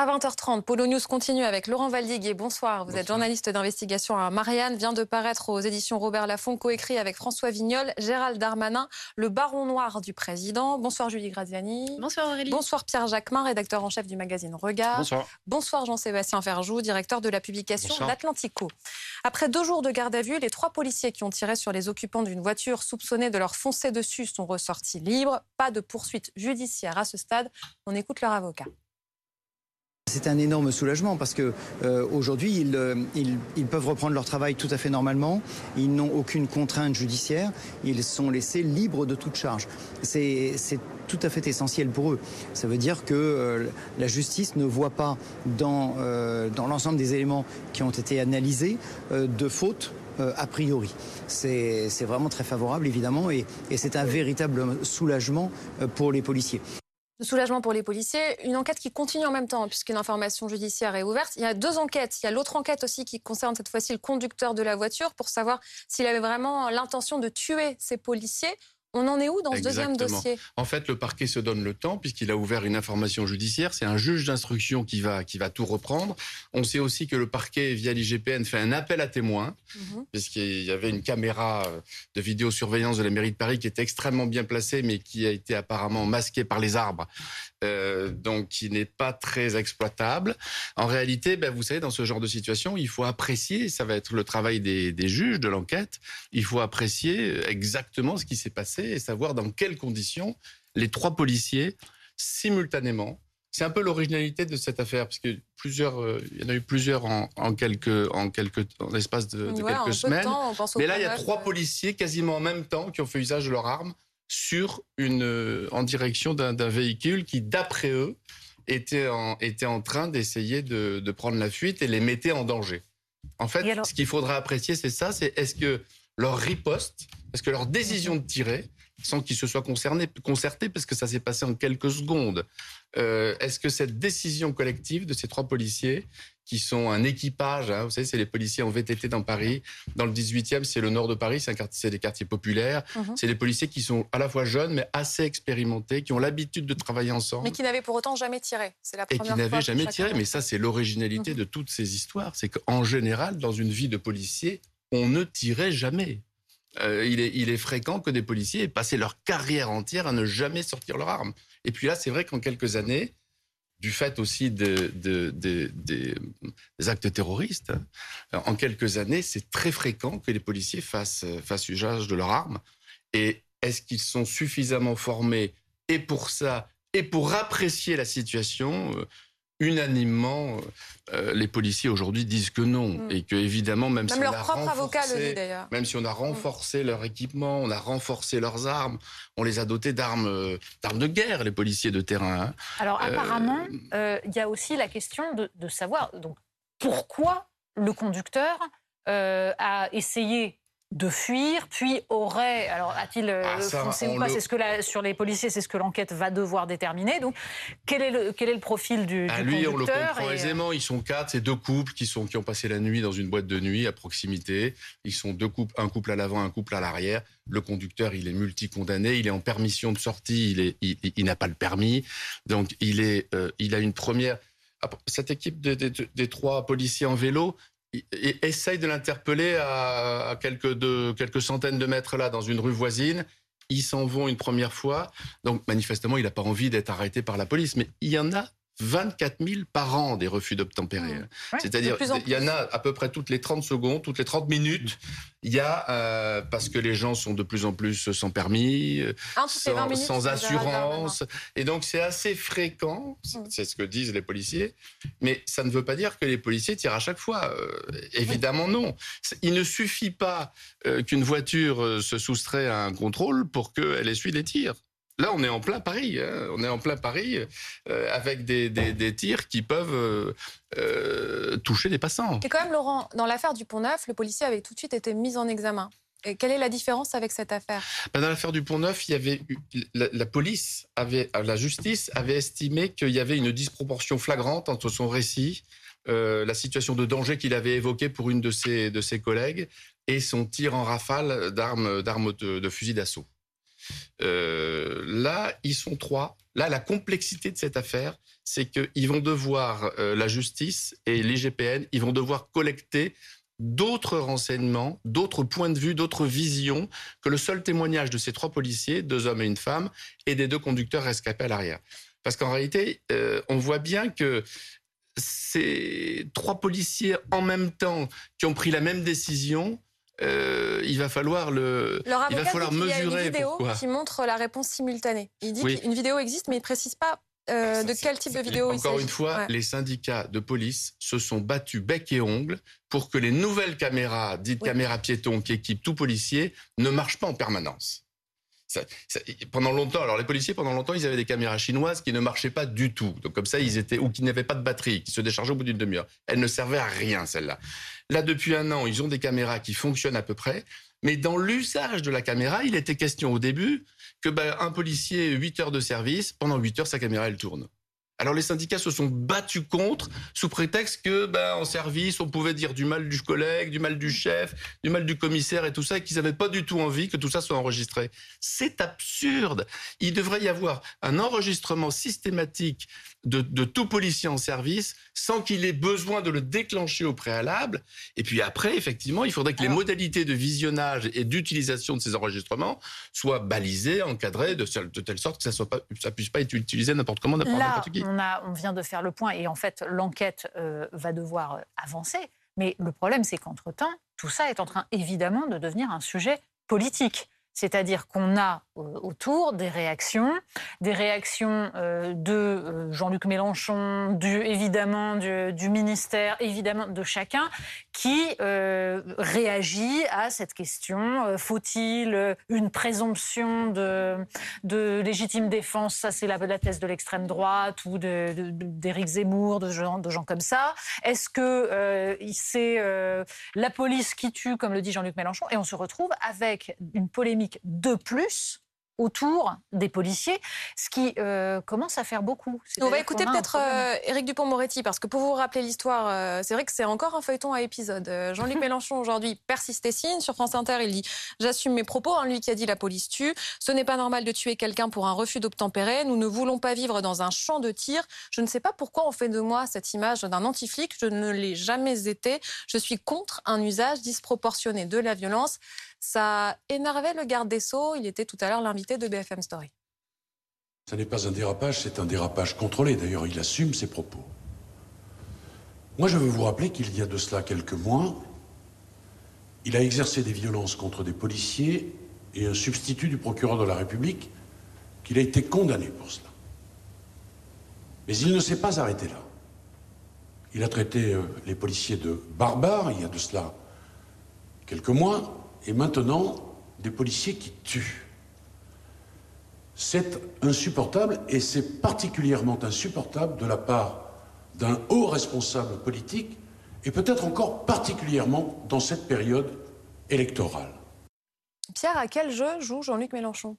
À 20h30, Polo News continue avec Laurent Valdiguier. Bonsoir, vous êtes journaliste d'investigation à Marianne. Vient de paraître aux éditions Robert Laffont, coécrit avec François Vignol, Gérald Darmanin, le baron noir du président. Bonsoir Julie Graziani. Bonsoir Aurélie. Bonsoir Pierre Jacquemin, rédacteur en chef du magazine Regard. Bonsoir. Bonsoir Jean-Sébastien Ferjou, directeur de la publication L'Atlantico. Après deux jours de garde à vue, les trois policiers qui ont tiré sur les occupants d'une voiture soupçonnés de leur foncer dessus sont ressortis libres. Pas de poursuite judiciaire à ce stade. On écoute leur avocat. C'est un énorme soulagement parce que euh, aujourd'hui euh, ils, peuvent reprendre leur travail tout à fait normalement. Ils n'ont aucune contrainte judiciaire. Ils sont laissés libres de toute charge. C'est tout à fait essentiel pour eux. Ça veut dire que euh, la justice ne voit pas dans, l'ensemble des éléments qui ont été analysés de faute a priori. C'est vraiment très favorable, évidemment, et c'est un véritable soulagement pour les policiers de soulagement pour les policiers. Une enquête qui continue en même temps, puisqu'une information judiciaire est ouverte. Il y a deux enquêtes. Il y a l'autre enquête aussi qui concerne cette fois-ci le conducteur de la voiture pour savoir s'il avait vraiment l'intention de tuer ces policiers on en est où dans ce deuxième dossier? En fait, le parquet se donne le temps puisqu'il a ouvert une information judiciaire. C'est un juge d'instruction qui va, qui va tout reprendre. On sait aussi que le parquet, via l'IGPN, fait un appel à témoins mhm. puisqu'il y avait une caméra euh, de vidéosurveillance de la mairie de Paris qui était extrêmement bien placée mais qui a été apparemment masquée par les arbres. Euh, donc qui n'est pas très exploitable. En réalité, ben, vous savez, dans ce genre de situation, il faut apprécier, ça va être le travail des, des juges de l'enquête, il faut apprécier exactement ce qui s'est passé et savoir dans quelles conditions les trois policiers, simultanément, c'est un peu l'originalité de cette affaire, parce que plusieurs, euh, il y en a eu plusieurs en, quelques, en quelques, en l'espace de, quelques semaines. Mais là, il y a trois policiers quasiment en même temps qui ont fait usage de leurs armes sur une, euh, en direction d'un véhicule qui, d'après eux, était en, était en train d'essayer de, de, prendre la fuite et les mettait en danger. En fait, ce qu'il faudra apprécier, c'est ça, c'est est-ce que leur riposte, parce que leur décision de tirer, sans qu'ils se soient concernés, concertés, parce que ça s'est passé en quelques secondes. Euh, est-ce que cette décision collective de ces trois policiers, qui sont un équipage, hein, vous savez, c'est les policiers en VTT dans Paris, dans le 18e, c'est le nord de Paris, c'est des quartiers populaires, mhm. c'est des policiers qui sont à la fois jeunes, mais assez expérimentés, qui ont l'habitude de travailler ensemble. Mais qui n'avaient pour autant jamais tiré. C'est la première Et qui n'avaient jamais tiré, mais ça, c'est l'originalité mhm. de toutes ces histoires. C'est qu'en général, dans une vie de policier, on ne tirait jamais. Euh, il, est, fréquent que des policiers aient passé leur carrière entière à ne jamais sortir leur arme. Et puis là, c'est vrai qu'en quelques années, du fait aussi des actes terroristes, en quelques années, c'est très fréquent que les policiers fassent, usage de leur arme. Et est-ce qu'ils sont suffisamment formés et pour ça et pour apprécier la situation euh, unanimement, euh, les policiers aujourd'hui disent que non mm. et que évidemment même, si leur on a propre avocat le dit Même si on a renforcé leur équipement, on a renforcé leurs armes, on les a dotés d'armes euh, d'armes de guerre les policiers de terrain. Hein. Alors euh, apparemment, il y a aussi la question de, de savoir donc pourquoi le conducteur a essayé de fuir, puis aurait, alors a-t-il euh, ah, foncé ou pas C'est ce que sur les policiers, c'est ce que l'enquête va devoir déterminer. Donc, quel est le, quel est le profil du, ah, du lui, on le comprend aisément. Ils sont quatre, c'est deux couples qui sont qui ont passé la nuit dans une boîte de nuit à proximité. Ils sont deux couples, un couple à l'avant, un couple à l'arrière. Le conducteur, il est multi-condamné, il est en permission de sortie, il est, il, n'a pas le permis, donc il est, euh, il a une première. Cette équipe des trois policiers en vélo, et essaye de l'interpeller à, quelques, quelques centaines de mètres là, dans une rue voisine. Ils s'en vont une première fois. Donc, manifestement, il n'a pas envie d'être arrêté par la police. Mais il y en a 24 000 par an des refus d'obtempérer. Mmh. C'est-à-dire, il y en a à peu près toutes les 30 secondes, toutes les 30 minutes. Il y a, euh, parce que les gens sont de plus en plus sans permis, sans, assurance. Et donc, c'est assez fréquent, mmh. c'est ce que disent les policiers. Mais ça ne veut pas dire que les policiers tirent à chaque fois. Euh, évidemment, non. Il ne suffit pas euh, qu'une voiture se soustrait à un contrôle pour qu'elle essuie les tirs. Là, on est en plein Paris. Hein. On est en plein Paris euh, avec des, tirs qui peuvent euh, euh, toucher des passants. Et quand même, Laurent, dans l'affaire du Pont-Neuf, le policier avait tout de suite été mis en examen. Et quelle est la différence avec cette affaire? Ben, Dans l'affaire du Pont-Neuf, il y avait la, police, avait, la justice avait estimé qu'il y avait une disproportion flagrante entre son récit, la situation de danger qu'il avait évoquée pour une de ses, de ses collègues, et son tir en rafale d'armes de, de fusil d'assaut. Euh, là, ils sont trois. Là, la complexité de cette affaire, c'est qu'ils vont devoir, euh, la justice et l'IGPN, ils vont devoir collecter d'autres renseignements, d'autres points de vue, d'autres visions que le seul témoignage de ces trois policiers, deux hommes et une femme, et des deux conducteurs rescapés à l'arrière. Parce qu'en réalité, euh, on voit bien que ces trois policiers en même temps qui ont pris la même décision, euh, il va falloir le, Leur il va falloir dit qu'il y a mesurer une vidéo pourquoi. qui montre la réponse simultanée. Il dit Oui. qu'une vidéo existe, mais il précise pas euh, Ça, de quel type de vidéo il Encore s'agit. une fois, Ouais. les syndicats de police se sont battus bec et ongle pour que les nouvelles caméras, dites Oui. caméras piétons qui équipent tout policier, ne marchent pas en permanence. Ça- ça- pendant longtemps, alors les policiers, pendant longtemps, ils avaient des caméras chinoises qui ne marchaient pas du tout. Donc comme ça, ils étaient ou qui n'avaient pas de batterie, qui se déchargeaient au bout d'une demi-heure. Elles ne servaient à rien celles-là. Là, depuis un an, ils ont des caméras qui fonctionnent à peu près, mais dans l'usage de la caméra, il était question au début que ben, un policier 8 heures de service, pendant 8 heures, sa caméra elle tourne. Alors les syndicats se sont battus contre sous prétexte que ben, en service on pouvait dire du mal du collègue, du mal du chef, du mal du commissaire et tout ça et qu'ils n'avaient pas du tout envie que tout ça soit enregistré. C'est absurde. Il devrait y avoir un enregistrement systématique de, de tout policier en service sans qu'il ait besoin de le déclencher au préalable. Et puis après, effectivement, il faudrait que les modalités de visionnage et d'utilisation de ces enregistrements soient balisées, encadrées de, telle sorte que ça ça puisse pas être utilisé n'importe comment, n'importe qui. on, a, on vient de faire le point et en fait, l'enquête euh, va devoir euh, avancer. Mais le problème, c'est qu'entre-temps, tout ça est en train évidemment de devenir un sujet politique. C'est-à-dire qu'on a euh, autour des réactions, des réactions euh, de euh, Jean-Luc Mélenchon, du, évidemment du, ministère, évidemment de chacun, qui réagit à cette question. Faut-il une présomption de, légitime défense? Ça, c'est la, thèse de l'extrême droite ou d'Éric Zemmour, de gens, comme ça. Est-ce que c'est la police qui tue, comme le dit Jean-Luc Mélenchon? Et on se retrouve avec une polémique de plus autour des policiers, ce qui euh, commence à faire beaucoup. On va écouter peut-être euh, Éric Dupont-Moretti, parce que pour vous rappeler l'histoire, euh, c'est vrai que c'est encore un feuilleton à épisode. Euh, Jean-Luc Mélenchon, aujourd'hui, persiste et signe. Sur France Inter, il dit « J'assume mes propos, hein, lui qui a dit la police tue. Ce n'est pas normal de tuer quelqu'un pour un refus d'obtempérer. Nous ne voulons pas vivre dans un champ de tir. Je ne sais pas pourquoi on fait de moi cette image d'un anti-flic. Je ne l'ai jamais été. Je suis contre un usage disproportionné de la violence. » Ça énervait le garde des Sceaux. Il était tout à l'heure l'invité de BFM Story. Ce n'est pas un dérapage, c'est un dérapage contrôlé. D'ailleurs, il assume ses propos. Moi, je veux vous rappeler qu'il y a de cela quelques mois, il a exercé des violences contre des policiers et un substitut du procureur de la République, qu'il a été condamné pour cela. Mais il ne s'est pas arrêté là. Il a traité euh, les policiers de barbares, il y a de cela quelques mois, et maintenant des policiers qui tuent. C'est insupportable et c'est particulièrement insupportable de la part d'un haut responsable politique et peut-être encore particulièrement dans cette période électorale. Pierre, à quel jeu joue Jean-Luc Mélenchon?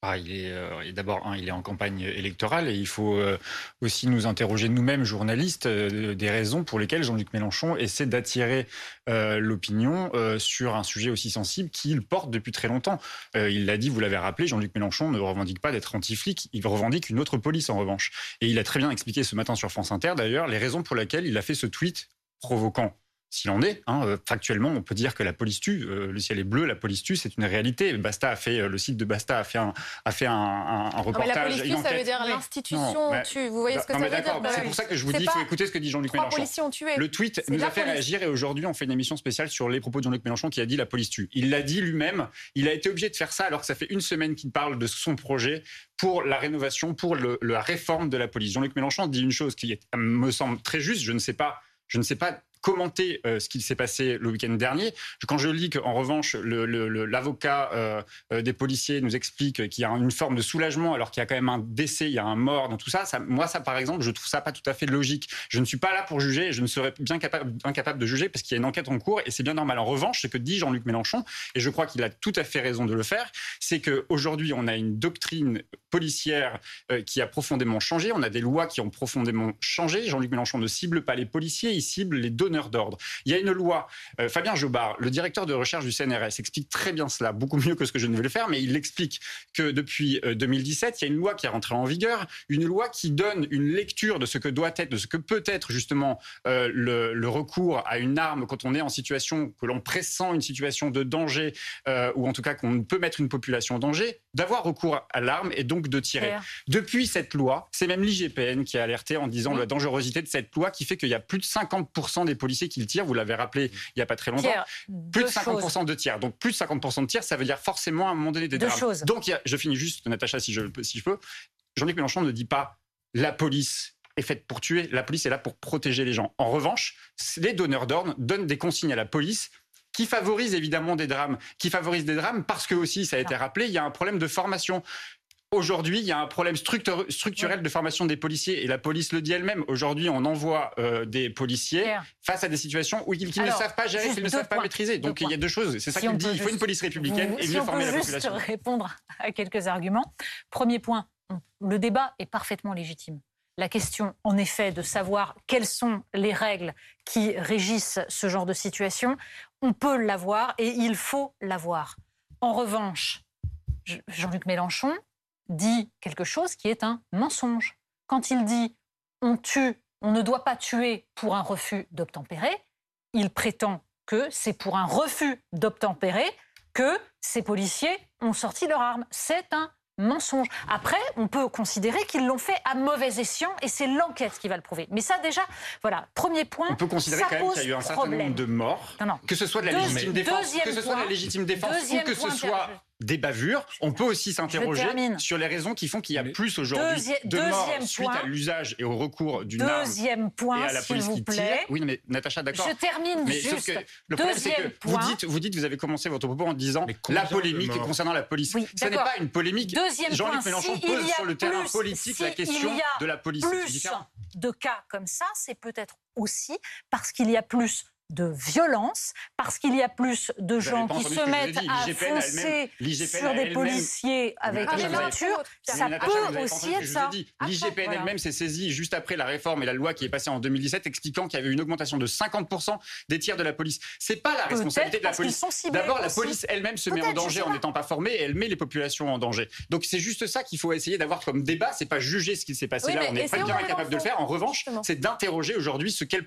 Ah, il est euh, d'abord il est en campagne électorale et il faut euh, aussi nous interroger nous-mêmes journalistes euh, des raisons pour lesquelles Jean-Luc Mélenchon essaie d'attirer l'opinion sur un sujet aussi sensible qu'il porte depuis très longtemps. Il l'a dit, vous l'avez rappelé, Jean-Luc Mélenchon ne revendique pas d'être anti-flic, il revendique une autre police en revanche. Et il a très bien expliqué ce matin sur France Inter d'ailleurs les raisons pour lesquelles il a fait ce tweet provoquant s'il en est. Hein, euh, factuellement, on peut dire que la police tue. euh, le ciel est bleu, la police tue, c'est une réalité. Basta a fait, euh, le site de Basta a fait un, a fait un, un- un Non, reportage. mais la police tue, ça veut dire l'institution tue. Vous voyez ce que non, ça mais veut dire d'accord, Bah c'est pour ça que je vous dis, il faut écouter ce que dit Jean-Luc Mélenchon. policiers ont tué. Le tweet C'est nous a fait police. réagir et aujourd'hui on fait une émission spéciale sur les propos de Jean-Luc Mélenchon qui a dit la police tue. Il l'a dit lui-même, il a été obligé de faire ça alors que ça fait une semaine qu'il parle de son projet pour la rénovation, pour le- la réforme de la police. Jean-Luc Mélenchon dit une chose qui est- me semble très juste, je ne sais pas, je ne sais pas commenter euh, ce qui s'est passé le week-end dernier. Quand je lis qu'en revanche, l'avocat euh, euh, des policiers nous explique qu'il y a une forme de soulagement alors qu'il y a quand même un décès, il y a un mort dans tout ça, moi ça par exemple, je trouve ça pas tout à fait logique. Je ne suis pas là pour juger, je ne serais bien capable, incapable de juger parce qu'il y a une enquête en cours et c'est bien normal. En revanche, ce que dit Jean-Luc Mélenchon, et je crois qu'il a tout à fait raison de le faire, c'est qu'aujourd'hui on a une doctrine policière qui a profondément changé. On a des lois qui ont profondément changé. Jean-Luc Mélenchon ne cible pas les policiers, il cible les d'ordre. Il y a une loi. Euh, Fabien Jobard, le directeur de recherche du CNRS, explique très bien cela, beaucoup mieux que ce que je ne vais le faire, mais il explique que depuis 2017, euh, il y a une loi qui est rentrée en vigueur, une loi qui donne une lecture de ce que doit être, de ce que peut être justement le, le, recours à une arme quand on est en situation que l'on pressent une situation de danger ou en tout cas qu'on peut mettre une population en danger, d'avoir recours à l'arme et donc de tirer. Depuis cette loi, c'est même l'IGPN qui a alerté en disant la dangerosité de cette loi qui fait qu'il y a plus de 50% des policiers qui le tirent. Vous l'avez rappelé il n'y a pas très longtemps. plus de 50% de tirs. Donc plus de 50% de tirs, ça veut dire forcément à un moment donné des drames. Donc je finis juste, Natacha, si je, si je peux. Jean-Luc Mélenchon ne dit pas la police est faite pour tuer, la police est là pour protéger les gens. En revanche, les donneurs d'ordre donnent des consignes à la police qui favorise évidemment des drames, qui favorise des drames parce que aussi, ça a été rappelé, il y a un problème de formation. Aujourd'hui, il y a un problème structurel de formation des policiers et la police le dit elle-même. Aujourd'hui, on envoie euh, des policiers face à des situations où ils, ne savent pas gérer, qu'ils ne savent pas maîtriser. Donc il y a deux choses. C'est ça qu'il dit. Il faut une police républicaine et mieux former la population. juste répondre à quelques arguments. Premier point, le débat est parfaitement légitime la question, en effet, de savoir quelles sont les règles qui régissent ce genre de situation, on peut l'avoir et il faut l'avoir. En revanche, Jean-Luc Mélenchon dit quelque chose qui est un mensonge. Quand il dit on tue, on ne doit pas tuer pour un refus d'obtempérer, il prétend que c'est pour un refus d'obtempérer que ces policiers ont sorti leurs armes. C'est un mensonge. Après, on peut considérer qu'ils l'ont fait à mauvais escient et c'est l'enquête qui va le prouver. Mais ça, déjà, voilà, premier point. On peut considérer quand même qu'il y a eu un certain nombre de morts, que ce soit de la légitime défense, que ce soit de la légitime défense ou que ce soit des bavures. On peut aussi s'interroger sur les raisons qui font qu'il y a plus aujourd'hui de morts suite à l'usage et au recours d'une arme Deuxième point, et à la police vous plaît. Oui, mais Natacha, d'accord. Je termine mais juste. le problème, c'est que vous dites, vous dites, vous avez commencé votre propos en disant la polémique concernant la police. Ce n'est pas une polémique. Jean-Luc Mélenchon pose sur le terrain politique la question de la police. Plus de cas comme ça, c'est peut-être aussi parce qu'il y a plus de violence, parce qu'il y a plus de gens qui se mettent à foncer sur des policiers avec des voitures, ça peut aussi être ça. L'IGPN elle-même s'est saisie juste après la réforme et la loi qui est passée en 2017 expliquant qu'il y avait une augmentation de 50% des tirs de la police. C'est pas la responsabilité de la police. D'abord, la police elle-même se met en danger en n'étant pas formée et elle met les populations en danger. Donc c'est juste ça qu'il faut essayer d'avoir comme débat. C'est pas juger ce qui s'est passé là. On est très bien incapable de le faire. En revanche, c'est d'interroger aujourd'hui ce quelle,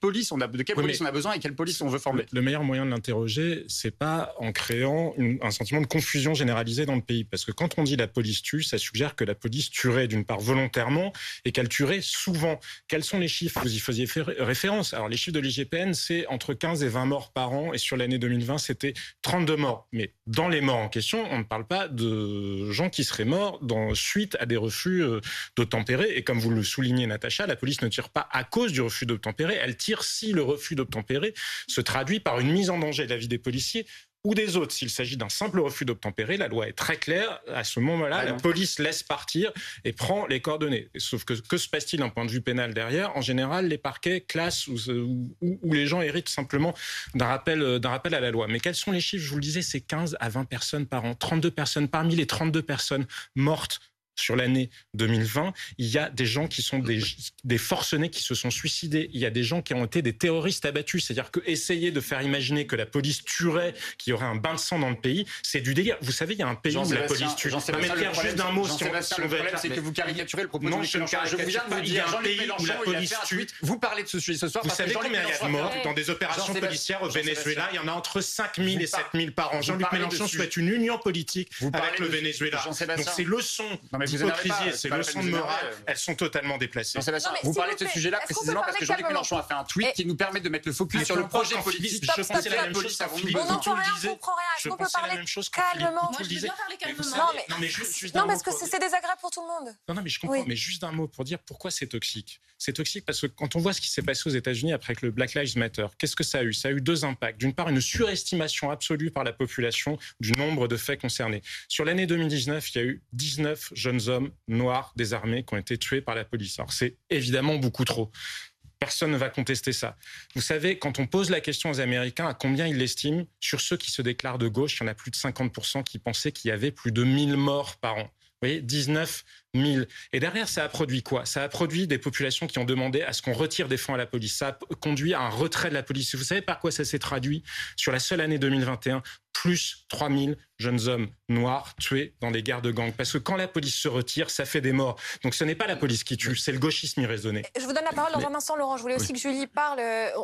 police on a, de quelle police on a besoin et quelle police on veut former. Le meilleur moyen de l'interroger, c'est pas en créant un sentiment de confusion généralisée dans le pays. Parce que quand on dit la police tue, ça suggère que la police tuerait d'une part volontairement et qu'elle tuerait souvent. Quels sont les chiffres? Vous y faisiez référence. Alors les chiffres de l'IGPN, c'est entre 15 et 20 morts par an. Et sur l'année 2020, c'était 32 morts. Mais dans les morts en question, on ne parle pas de gens qui seraient morts dans, suite à des refus euh, d'obtempérer. Et comme vous le soulignez, Natacha, la police ne tire pas à cause du refus d'obtempérer. Elle tire si le refus d'obtempérer se traduit par une mise en danger de la vie des policiers ou des autres. S'il s'agit d'un simple refus d'obtempérer, la loi est très claire. À ce moment-là, la police laisse partir et prend les coordonnées. Sauf que que se passe-t-il d'un point de vue pénal derrière? En général, les parquets classent ou, les gens héritent simplement d'un rappel, d'un rappel à la loi. Mais quels sont les chiffres? Je vous le disais, c'est 15 à 20 personnes par an. 32 personnes. Parmi les 32 personnes mortes sur l'année 2020, il y a des gens qui sont des, des, forcenés qui se sont suicidés. Il y a des gens qui ont été des terroristes abattus. C'est-à-dire que essayer de faire imaginer que la police tuerait, qu'il y aurait un bain de sang dans le pays, c'est du délire. Vous savez, il y a un pays où la police tue. J'en sais pas juste d'un mot. Si on, le problème, c'est que vous caricaturez le propos non, je, je vous viens de vous dire un pays où la police tue. Vous parlez de ce sujet ce soir. Vous savez combien il y a de morts dans des opérations policières au Venezuela? Il y en a entre 5 000 et 7 000 par an. Jean-Luc Mélenchon souhaite une union politique avec le Venezuela. Donc ces leçons d'hypocrisie ces leçons de morale, elles sont totalement déplacées. vous parlez de ce sujet-là précisément parce que Jean-Luc Mélenchon a fait un tweet qui nous permet de mettre le focus sur le projet politique. Je pense la même chose On n'entend rien, on comprend rien. Est-ce qu'on peut parler calmement je veux bien parler calmement. Non, parce que c'est désagréable pour tout le monde. Non, non, mais je comprends. Mais juste un mot pour dire pourquoi c'est toxique. C'est toxique parce que quand on voit ce qui s'est passé aux États-Unis après que le Black Lives Matter, qu'est-ce que ça a eu? Ça a eu deux impacts. D'une part, une surestimation absolue par la population du nombre de faits concernés. Sur l'année 2019, il y a eu 19 jeunes hommes noirs désarmés qui ont été tués par la police. Alors c'est évidemment beaucoup trop. Personne ne va contester ça. Vous savez, quand on pose la question aux Américains à combien ils l'estiment, sur ceux qui se déclarent de gauche, il y en a plus de 50% qui pensaient qu'il y avait plus de 1000 morts par an. Vous voyez, 19 000. Et derrière, ça a produit quoi? Ça a produit des populations qui ont demandé à ce qu'on retire des fonds à la police. Ça a conduit à un retrait de la police. Vous savez par quoi ça s'est traduit? Sur la seule année 2021, plus 3 000 jeunes hommes noirs tués dans des guerres de gangs. Parce que quand la police se retire, ça fait des morts. Donc ce n'est pas la police qui tue, c'est le gauchisme irraisonné. Je vous donne la parole dans un instant, Laurent. Je voulais aussi que Julie parle.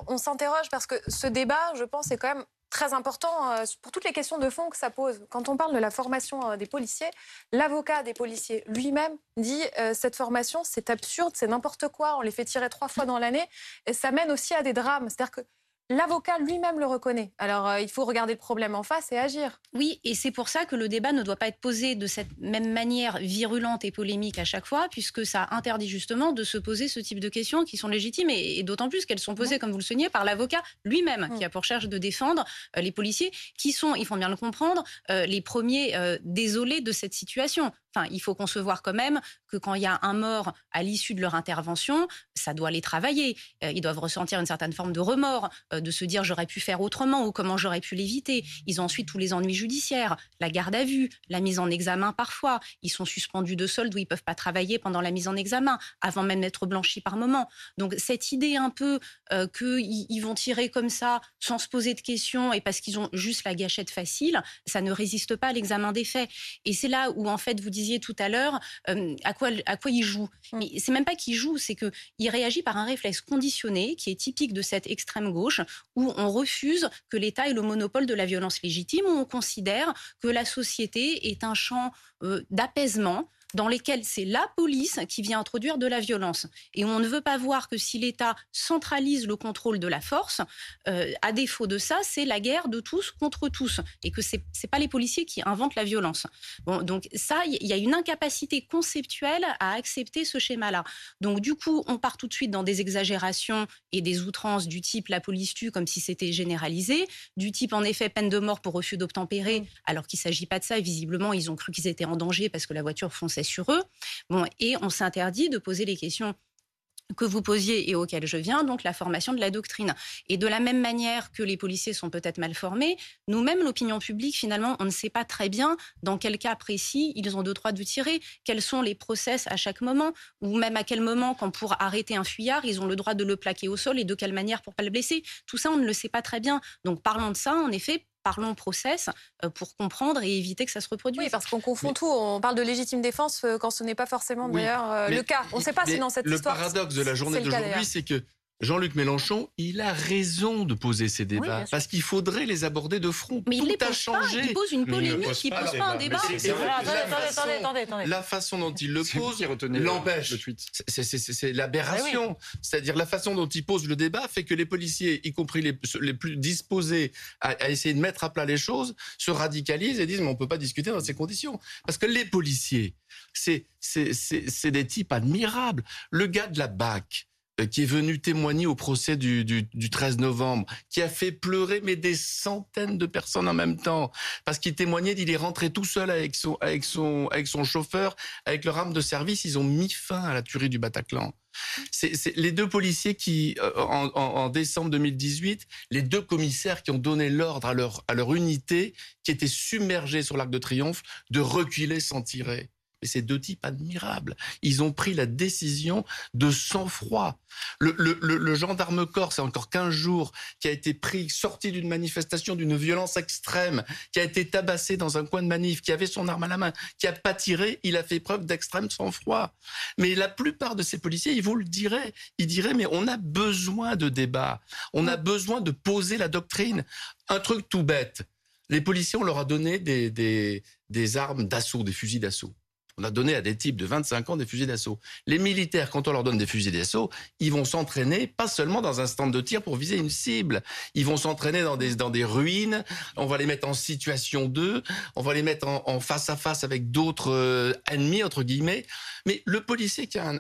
On s'interroge parce que ce débat, je pense, est quand même très important euh, pour toutes les questions de fond que ça pose. Quand on parle de la formation euh, des policiers, l'avocat des policiers lui-même dit euh, cette formation, c'est absurde, c'est n'importe quoi, on les fait tirer trois fois dans l'année, et ça mène aussi à des drames. C'est-à-dire que L'avocat lui-même le reconnaît. Alors, euh, il faut regarder le problème en face et agir. Oui, et c'est pour ça que le débat ne doit pas être posé de cette même manière virulente et polémique à chaque fois, puisque ça interdit justement de se poser ce type de questions qui sont légitimes, et, d'autant plus qu'elles sont posées, comme vous le soulignez, par l'avocat lui-même, qui a pour charge de défendre euh, les policiers, qui sont, il faut bien le comprendre, euh, les premiers désolés de cette situation il faut concevoir quand même que quand il y a un mort à l'issue de leur intervention, ça doit les travailler. Euh, ils doivent ressentir une certaine forme de remords, euh, de se dire j'aurais pu faire autrement ou comment j'aurais pu l'éviter. Ils ont ensuite tous les ennuis judiciaires, la garde à vue, la mise en examen parfois. Ils sont suspendus de solde où ils peuvent pas travailler pendant la mise en examen, avant même d'être blanchis par moment. Donc cette idée un peu euh, qu'ils vont tirer comme ça sans se poser de questions et parce qu'ils ont juste la gâchette facile, ça ne résiste pas à l'examen des faits. Et c'est là où en fait vous disiez tout à l'heure, euh, à, quoi, à quoi il joue. Mm. Mais c'est même pas qu'il joue, c'est qu'il réagit par un réflexe conditionné qui est typique de cette extrême gauche, où on refuse que l'État ait le monopole de la violence légitime, où on considère que la société est un champ euh, d'apaisement dans lesquels c'est la police qui vient introduire de la violence. Et on ne veut pas voir que si l'État centralise le contrôle de la force, euh, à défaut de ça, c'est la guerre de tous contre tous. Et que ce n'est pas les policiers qui inventent la violence. Bon, donc ça, il y a une incapacité conceptuelle à accepter ce schéma-là. Donc du coup, on part tout de suite dans des exagérations et des outrances du type la police tue comme si c'était généralisé, du type en effet peine de mort pour refus d'obtempérer, mm. alors qu'il ne s'agit pas de ça. visiblement, ils ont cru qu'ils étaient en danger parce que la voiture fonçait sur eux. Bon, et on s'interdit de poser les questions que vous posiez et auxquelles je viens, donc la formation de la doctrine. Et de la même manière que les policiers sont peut-être mal formés, nous-mêmes, l'opinion publique, finalement, on ne sait pas très bien dans quel cas précis ils ont de droit de tirer, quels sont les process à chaque moment, ou même à quel moment, quand pour arrêter un fuyard, ils ont le droit de le plaquer au sol et de quelle manière pour pas le blesser. Tout ça, on ne le sait pas très bien. Donc parlons de ça, en effet, parlons process euh, pour comprendre et éviter que ça se reproduise. Oui, parce qu'on confond tout. On parle de légitime défense euh, quand ce n'est pas forcément d'ailleurs euh, le cas. On ne sait pas si dans cette histoire. Le paradoxe de la journée d'aujourd'hui, c'est que Jean-Luc Mélenchon, il a raison de poser ces débats parce qu'il faudrait les aborder de front. Mais Tout il a changé. il pose une polémique, il ne pose pas, un débat. La façon dont il le pose l'empêche. C'est l'aberration. C'est-à-dire la façon dont il pose le débat fait que les policiers, y compris les, les plus disposés à, à, essayer de mettre à plat les choses, se radicalisent et disent mais on peut pas discuter dans ces conditions. Parce que les policiers, c'est des types admirables. Le gars de la BAC, qui est venu témoigner au procès du, du, du, 13 novembre, qui a fait pleurer mais des centaines de personnes en même temps, parce qu'il témoignait, il est rentré tout seul avec son, avec son, avec son chauffeur, avec leur arme de service, ils ont mis fin à la tuerie du Bataclan. C'est les deux policiers qui, euh, en, en, en, décembre 2018, les deux commissaires qui ont donné l'ordre à leur, à leur unité, qui était submergée sur l'Arc de Triomphe, de reculer sans tirer. Ces deux types admirables, ils ont pris la décision de sang-froid. Le, le, gendarme-corps, c'est encore 15 jours, qui a été pris, sorti d'une manifestation d'une violence extrême, qui a été tabassé dans un coin de manif, qui avait son arme à la main, qui a pas tiré, il a fait preuve d'extrême sang-froid. Mais la plupart de ces policiers, ils vous le diraient, ils diraient, mais on a besoin de débat, on a besoin de poser la doctrine. Un truc tout bête. Les policiers, on leur a donné des armes d'assaut, des fusils d'assaut. On a donné à des types de 25 ans des fusils d'assaut. Les militaires, quand on leur donne des fusils d'assaut, ils vont s'entraîner pas seulement dans un stand de tir pour viser une cible. Ils vont s'entraîner dans des, dans des ruines. On va les mettre en situation 2. On va les mettre en, face à face avec d'autres euh, ennemis, entre guillemets. Mais le policier qui a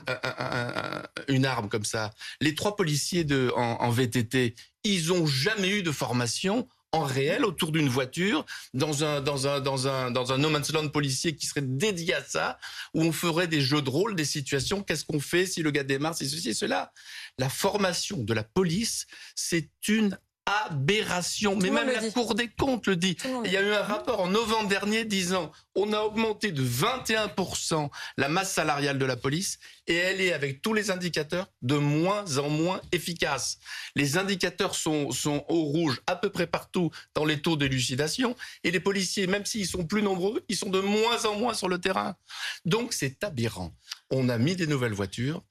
une arme comme ça, les trois policiers de, en, en VTT, ils ont jamais eu de formation réel autour d'une voiture dans un dans un dans un dans un no man's land policier qui serait dédié à ça où on ferait des jeux de rôle des situations. Qu'est-ce qu'on fait si le gars démarre si ceci cela? La formation de la police c'est une aberration. Tout Mais même la dit. Cour des comptes le dit. Il y a eu un rapport en novembre dernier disant on a augmenté de 21% la masse salariale de la police et elle est, avec tous les indicateurs, de moins en moins efficace. Les indicateurs sont, sont au rouge à peu près partout dans les taux d'élucidation et les policiers, même s'ils sont plus nombreux, ils sont de moins en moins sur le terrain. Donc c'est aberrant. On a mis des nouvelles voitures.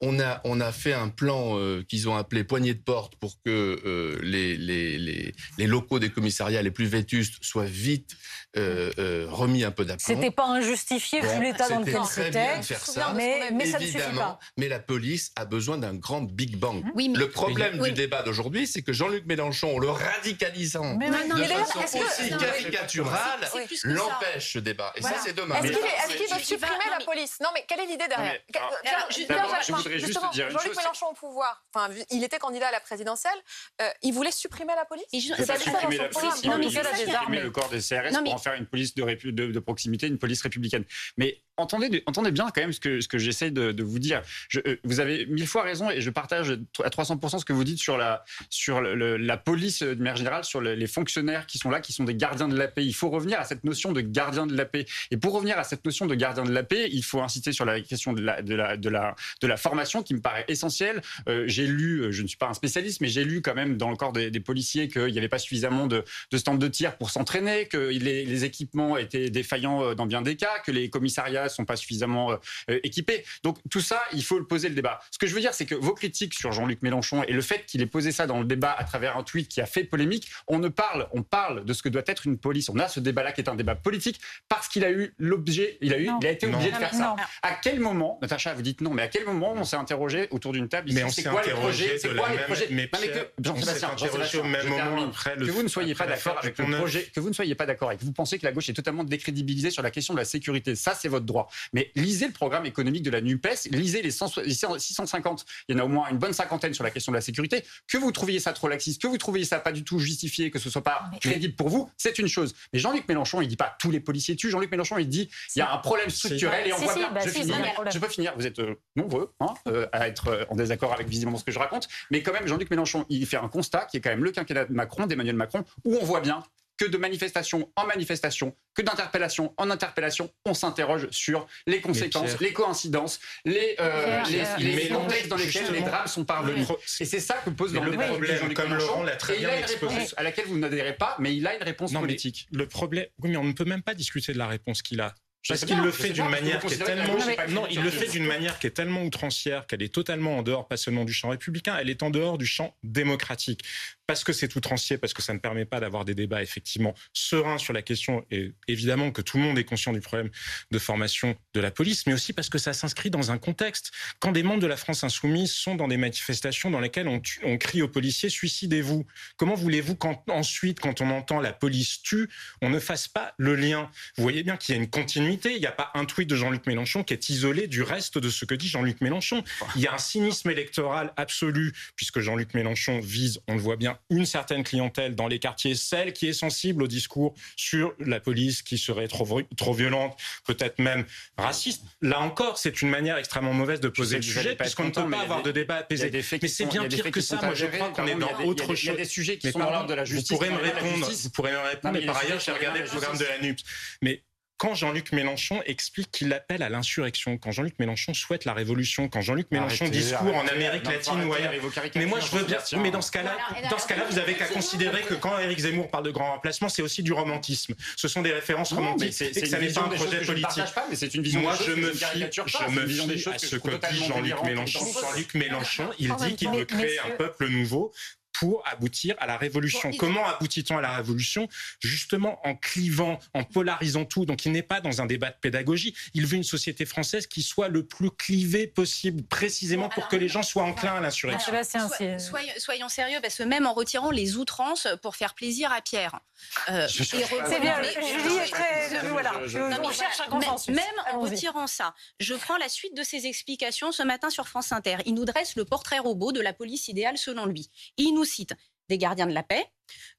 On a, on a fait un plan euh, qu'ils ont appelé poignée de porte pour que euh, les, les, les, les locaux des commissariats les plus vétustes soient vite euh, euh, remis un peu d'aplomb. C'était pas injustifié vu Bon, l'état dans c'était lequel très c'était. bien de faire ça. Mais, mais ça ne suffit Évidemment, pas. mais la police a besoin d'un grand Big Bang. Oui, mais Le problème Oui. du débat d'aujourd'hui, c'est que Jean-Luc Mélenchon, en le radicalisant Mais Non, de mais façon que- aussi caricaturale, que ça. l'empêche ce débat. Et Voilà. ça, c'est dommage. Est-ce qu'il est- veut supprimer la police? Non, mais quelle est l'idée derrière? Voudrais juste justement, dire une Jean-Luc chose, Mélenchon au pouvoir, enfin, il était candidat à la présidentielle, euh, il voulait supprimer la police? Il dans supprimer la police, il est supprimer le corps des CRS Non, mais- pour en faire une police de, répu- de- de proximité, une police républicaine. Mais entendez, bien quand même ce que, ce que j'essaie de, vous dire. Euh, vous avez mille fois raison et je partage à 300% ce que vous dites sur la, police de manière générale, sur le- les fonctionnaires qui sont là, qui sont des gardiens de la paix. Il faut revenir à cette notion de gardien de la paix. Et pour revenir à cette notion de gardien de la paix, il faut insister sur la question de la, formation qui me paraît essentielle. Euh, j'ai lu, euh, je ne suis pas un spécialiste, mais j'ai lu quand même dans le corps des, policiers qu'il n'y avait pas suffisamment de, stands de tir pour s'entraîner, que les, équipements étaient défaillants dans bien des cas, que les commissariats sont pas suffisamment euh, euh, équipés. Donc tout ça, il faut le poser le débat. Ce que je veux dire, c'est que vos critiques sur Jean-Luc Mélenchon et le fait qu'il ait posé ça dans le débat à travers un tweet qui a fait polémique, on ne parle, on parle de ce que doit être une police. On a ce débat-là qui est un débat politique parce qu'il a eu l'objet, il a eu, Non. il a été Non. obligé de faire ça. non. À quel moment, Natacha, vous dites non, mais à quel moment on s'est interrogé autour d'une table ici, Mais on c'est quoi les projets, c'est quoi les projets mais Jean-Sébastien, Jean-Sébastien, au même je moment termine. après le- que vous ne soyez pas d'accord avec le projet, que vous ne soyez pas d'accord et que vous pensez que la gauche est totalement décrédibilisée sur la question de la sécurité. Ça, c'est votre droit. Mais lisez le programme économique de la NUPES, lisez les 100 les 650, il y en a au moins une bonne cinquantaine sur la question de la sécurité. Que vous trouviez ça trop laxiste, que vous trouviez ça pas du tout justifié, que ce soit pas Mais- crédible pour vous, c'est une chose. Mais Jean-Luc Mélenchon, il dit pas tous les policiers tuent. Jean-Luc Mélenchon, il dit il y a un problème structurel et on voit bien. bah finis, je peux finir. Vous êtes euh, nombreux hein, euh, à être euh, en désaccord avec visiblement ce que je raconte. Mais quand même, Jean-Luc Mélenchon, il fait un constat qui est quand même le quinquennat de Macron, d'Emmanuel Macron, où on voit bien que de manifestation en manifestation, que d'interpellation en interpellation, on s'interroge sur les conséquences, les coïncidences, les, euh, Pierre, les, contextes dans lesquels les drames sont parvenus. Et c'est ça que pose le le problème, comme. Laurent l'a très Et il bien a une exposé. réponse à laquelle vous n'adhérez pas, mais il a une réponse Non, mais politique. Le problème, oui, mais on ne peut même pas discuter de la réponse qu'il a. Parce qu'il le fait d'une manière qui est tellement. Non, il le fait d'une manière qui est tellement outrancière qu'elle est totalement en dehors, pas seulement du champ républicain, elle est en dehors du champ démocratique. Parce que c'est outrancier, parce que ça ne permet pas d'avoir des débats effectivement sereins sur la question, et évidemment que tout le monde est conscient du problème de formation de la police, mais aussi parce que ça s'inscrit dans un contexte. Quand des membres de la France insoumise sont dans des manifestations dans lesquelles on crie aux policiers suicidez-vous, comment voulez-vous qu'ensuite, quand on entend la police tue, on ne fasse pas le lien? Vous voyez bien qu'il y a une continuité. Il n'y a pas un tweet de Jean-Luc Mélenchon qui est isolé du reste de ce que dit Jean-Luc Mélenchon. Il y a un cynisme électoral absolu, puisque Jean-Luc Mélenchon vise, on le voit bien, une certaine clientèle dans les quartiers, celle qui est sensible au discours sur la police qui serait trop, violente, peut-être même raciste. Là encore, c'est une manière extrêmement mauvaise de poser le vous sujet, puisqu'on ne peut pas avoir des- de débat apaisé. Mais c'est bien pire que ça. Moi, je crois qu'on est dans autre a- Il y a chose. des sujets qui sont dans l'ordre de la vous justice. pourrez me répondre, vous pourrez me répondre, mais par ailleurs, j'ai regardé le programme de la NUPS. Mais quand Jean-Luc Mélenchon explique qu'il appelle à l'insurrection, quand Jean-Luc Mélenchon souhaite la révolution, quand Jean-Luc Mélenchon Arrêtez, discours en Amérique non, latine ou ailleurs. Mais moi, je veux bien. Mais dans ce cas-là, dans ce cas-là, vous avez qu'à considérer que quand Éric Zemmour parle de grand remplacement, c'est aussi du romantisme. Ce sont des références Non, romantiques c'est que ça n'est pas un projet je politique. pas, mais c'est une vision Moi, des choses je me fie, je me fie à je ce que dit totalement Jean-Luc Mélenchon. Jean-Luc Mélenchon, il dit qu'il veut créer un peuple nouveau pour aboutir à la révolution. Bon, Comment aboutit-on à la révolution? Justement en clivant, en polarisant tout. Donc il n'est pas dans un débat de pédagogie. Il veut une société française qui soit le plus clivée possible, précisément Bon, pour que les gens soient enclins à l'insurrection. C'est- soyons, soyons sérieux, parce que même en retirant les outrances pour faire plaisir à Pierre. euh, C'est bien, Julie est très. Voilà, on cherche un consensus. Même en retirant ça, je prends la suite de ses explications ce matin sur France Inter. Il nous dresse le portrait robot de la police idéale selon lui. Il nous des gardiens de la paix,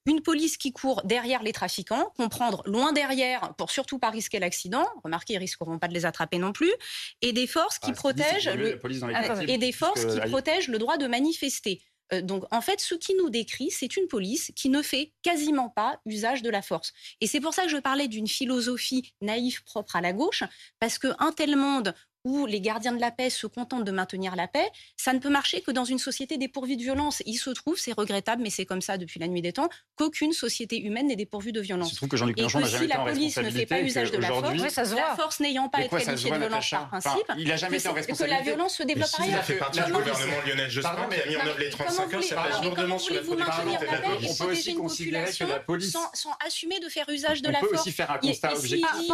une police qui court derrière les trafiquants, comprendre loin derrière pour surtout pas risquer l'accident. Remarquez, ils risqueront pas de les attraper non plus, et des forces qui Ah, protègent le les Ah, et des forces qui protègent le droit de manifester. Euh, donc, en fait, ce qui nous décrit, c'est une police qui ne fait quasiment pas usage de la force. Et c'est pour ça que je parlais d'une philosophie naïve propre à la gauche, parce qu'un tel monde où les gardiens de la paix se contentent de maintenir la paix, ça ne peut marcher que dans une société dépourvue de violence. Il se trouve, c'est regrettable, mais c'est comme ça depuis la nuit des temps, qu'aucune société humaine n'est dépourvue de violence. Je trouve que Jean-Luc Mélenchon n'a jamais si été en la police ne fait pas responsabilité usage de la force, ça se la force n'ayant pas ça se qualifiée de violence par principe, Enfin, il a jamais été en c'est- que la responsabilité. violence se développe par Il ailleurs. a fait partie du gouvernement Lionel Jospin qui a mis en œuvre les mais 35 comment heures, ça mais lourdement sur la police? On peut aussi considérer que la police- sans, assumer de faire usage de On la peut force? aussi faire un constat objectif.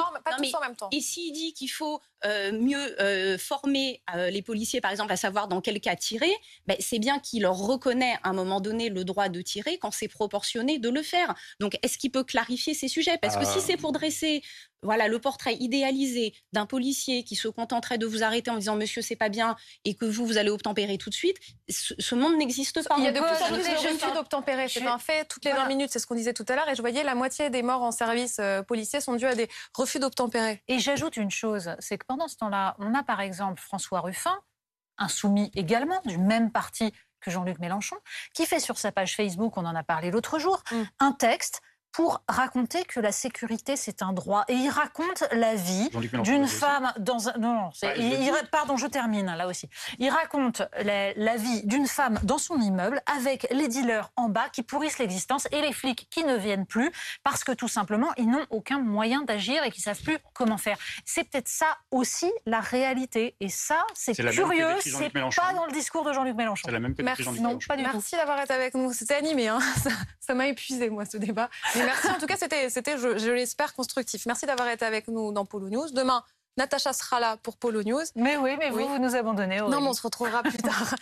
temps. Et s'il dit qu'il faut euh, mieux euh, former euh, les policiers, par exemple, à savoir dans quel cas tirer, ben, c'est bien qu'il leur reconnaît à un moment donné le droit de tirer quand c'est proportionné de le faire. Donc, est-ce qu'il peut clarifier ces sujets? Parce que Ah. si c'est pour dresser voilà, le portrait idéalisé d'un policier qui se contenterait de vous arrêter en disant Monsieur, c'est pas bien, et que vous, vous allez obtempérer tout de suite, ce, ce monde n'existe pas. Il y a de plus en plus de je- refus d'obtempérer. C'est un fait. Toutes les Voilà. 20 minutes, c'est ce qu'on disait tout à l'heure. Et je voyais la moitié des morts en service euh, policier sont dus à des refus d'obtempérer. Et j'ajoute une chose, c'est que pendant ce temps-là, on a par exemple François Ruffin, insoumis également, du même parti que Jean-Luc Mélenchon, qui fait sur sa page Facebook, on en a parlé l'autre jour, Mm. un texte pour raconter que la sécurité, c'est un droit. Et il raconte la vie d'une femme dans un... Non, non, c'est- Bah, il- il- pardon, je termine là aussi. Il raconte la, la vie d'une femme dans son immeuble avec les dealers en bas qui pourrissent l'existence et les flics qui ne viennent plus parce que tout simplement, ils n'ont aucun moyen d'agir et qu'ils savent plus comment faire. C'est peut-être ça aussi la réalité. Et ça, c'est curieux, c'est Mélenchon. pas dans le discours de Jean-Luc Mélenchon. C'est la même que Merci. depuis Jean-Luc Non, Mélenchon. pas du tout. Merci d'avoir été avec nous. C'était animé, hein. ça ça m'a épuisé, moi, ce débat. Mais merci, en tout cas, c'était, c'était je, je l'espère, constructif. Merci d'avoir été avec nous dans Polo News. Demain, Natacha sera là pour Polo News. Mais oui, mais vous, Oui. vous nous abandonnez. Non, Aurélie. mais on se retrouvera plus tard.